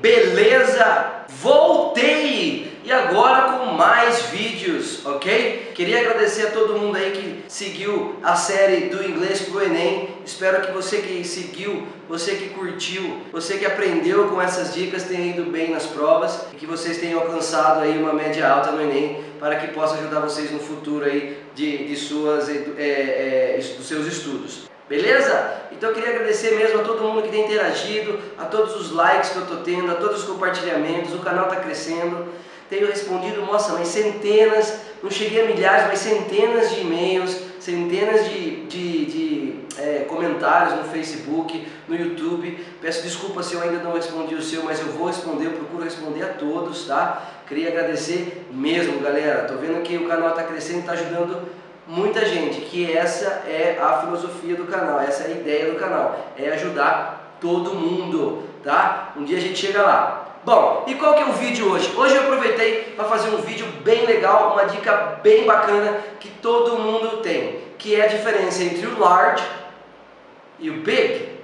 Beleza? Voltei! E agora com mais vídeos, ok? Queria agradecer a todo mundo aí que seguiu a série do inglês pro Enem. Espero que você que seguiu, você que curtiu, você que aprendeu com essas dicas tenha ido bem nas provas e que vocês tenham alcançado aí uma média alta no Enem para que possa ajudar vocês no futuro aí de, de suas, é, é, dos seus estudos. Beleza? Então eu queria agradecer mesmo a todo mundo que tem interagido, a todos os likes que eu estou tendo, a todos os compartilhamentos, o canal está crescendo. Tenho respondido, nossa, mas centenas, não cheguei a milhares, mas centenas de e-mails, centenas de, de, de é, comentários no Facebook, no YouTube. Peço desculpa se eu ainda não respondi o seu, mas eu vou responder, eu procuro responder a todos, tá? Queria agradecer mesmo, galera. Tô vendo que o canal está crescendo está ajudando muita gente, que essa é a filosofia do canal, essa é a ideia do canal, é ajudar todo mundo, tá? Um dia a gente chega lá. Bom, e qual que é o vídeo hoje? Hoje eu aproveitei para fazer um vídeo bem legal, uma dica bem bacana que todo mundo tem, que é a diferença entre o large e o big.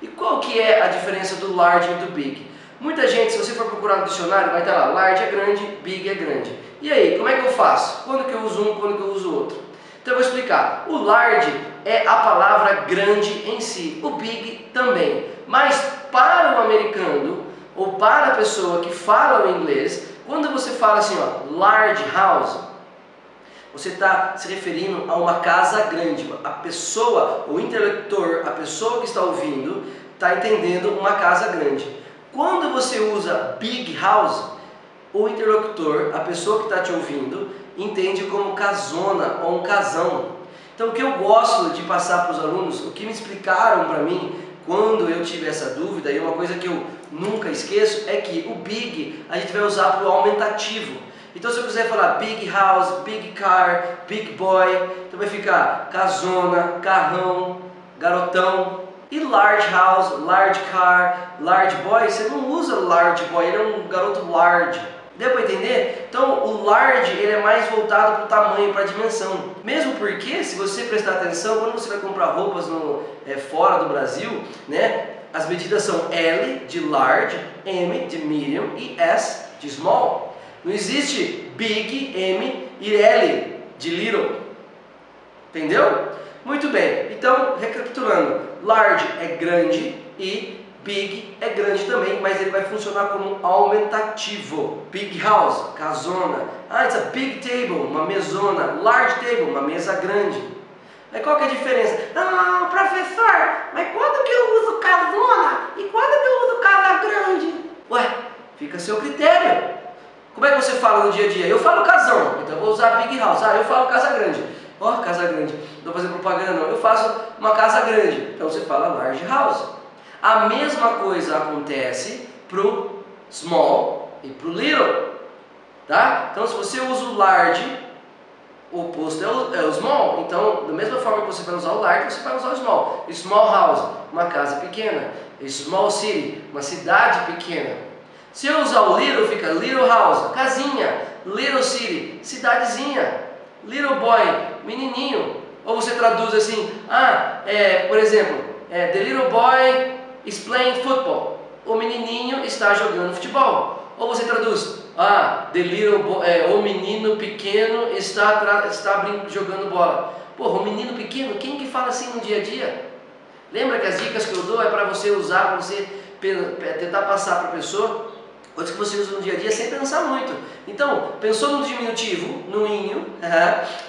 E qual que é a diferença do large e do big? Muita gente, se você for procurar no dicionário, vai estar lá, large é grande, big é grande. E aí, como é que eu faço? Quando que eu uso um, quando que eu uso outro? Então eu vou explicar. O large é a palavra grande em si, o big também. Mas para o americano, ou para a pessoa que fala o inglês, quando você fala assim, ó, large house, você está se referindo a uma casa grande. A pessoa, o interlocutor, a pessoa que está ouvindo, está entendendo uma casa grande. Quando você usa big house, o interlocutor, a pessoa que está te ouvindo, entende como casona ou um casão. Então, o que eu gosto de passar para os alunos, o que me explicaram para mim quando eu tive essa dúvida, e uma coisa que eu nunca esqueço, é que o big a gente vai usar para o aumentativo. Então, se eu quiser falar big house, big car, big boy, então vai ficar casona, carrão, garotão, e large house, large car, large boy, você não usa large boy, ele é um garoto large. Deu para entender? Então o large ele é mais voltado para o tamanho, para a dimensão. Mesmo porque, se você prestar atenção, quando você vai comprar roupas no, é, fora do Brasil, né, as medidas são L de large, M de medium e S de small. Não existe big, M e L de little. Entendeu? Muito bem, então recapitulando, large é grande e big é grande também, mas ele vai funcionar como aumentativo. Big house, casona. Ah, it's a big table, uma mesona. Large table, uma mesa grande. Aí qual que é a diferença? Ah, professor, mas quando que eu uso casona e quando que eu uso casa grande? Ué, fica a seu critério. Como é que você fala no dia a dia? Eu falo casão, então eu vou usar big house. Ah, eu falo casa grande. Ó, oh, casa grande. Não estou fazendo propaganda não. Eu faço uma casa grande. Então você fala large house. A mesma coisa acontece pro small e pro little. Tá? Então se você usa o large, o oposto é o, é o small. Então, da mesma forma que você vai usar o large, você vai usar o small. Small house, uma casa pequena. Small city, uma cidade pequena. Se eu usar o little, fica little house, casinha. Little city, cidadezinha. Little boy, menininho. Ou você traduz assim, ah, é, por exemplo, é, the little boy is playing football. O menininho está jogando futebol. Ou você traduz, ah, the little boy, é, o menino pequeno está, está jogando bola. Porra, o menino pequeno, quem que fala assim no dia a dia? Lembra que as dicas que eu dou é para você usar, para você tentar passar para a pessoa Coisas que você usa no dia a dia sem pensar muito. Então, pensou no diminutivo, no inho,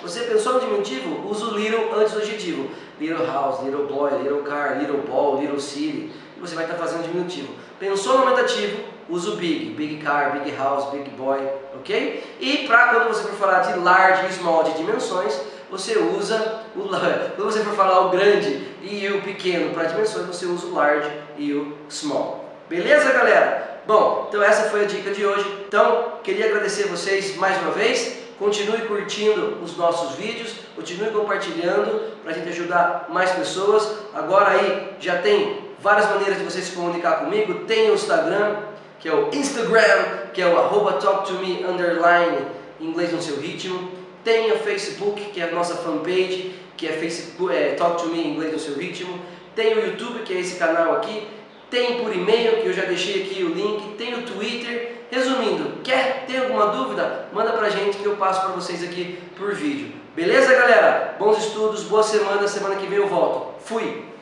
você pensou no diminutivo, usa o little antes do adjetivo. Little house, little boy, little car, little ball, little city. E você vai estar fazendo diminutivo. Pensou no aumentativo, usa o big. Big car, big house, big boy, ok? E para quando você for falar de large e small, de dimensões, você usa o quando você for falar o grande e o pequeno para dimensões, você usa o large e o small. Beleza, galera? Bom, então essa foi a dica de hoje. Então, queria agradecer vocês mais uma vez. Continue curtindo os nossos vídeos, continue compartilhando para a gente ajudar mais pessoas. Agora aí já tem várias maneiras de você se comunicar comigo. Tem o Instagram, que é o Instagram, que é o arroba talktome underline inglês no seu ritmo. Tem o Facebook, que é a nossa fanpage, que é, Facebook, é Talk to Me inglês no seu ritmo. Tem o YouTube, que é esse canal aqui tem por e-mail, que eu já deixei aqui o link, tem o Twitter. Resumindo, quer ter alguma dúvida? Manda pra gente que eu passo para vocês aqui por vídeo. Beleza, galera? Bons estudos, boa semana. Semana que vem eu volto. Fui!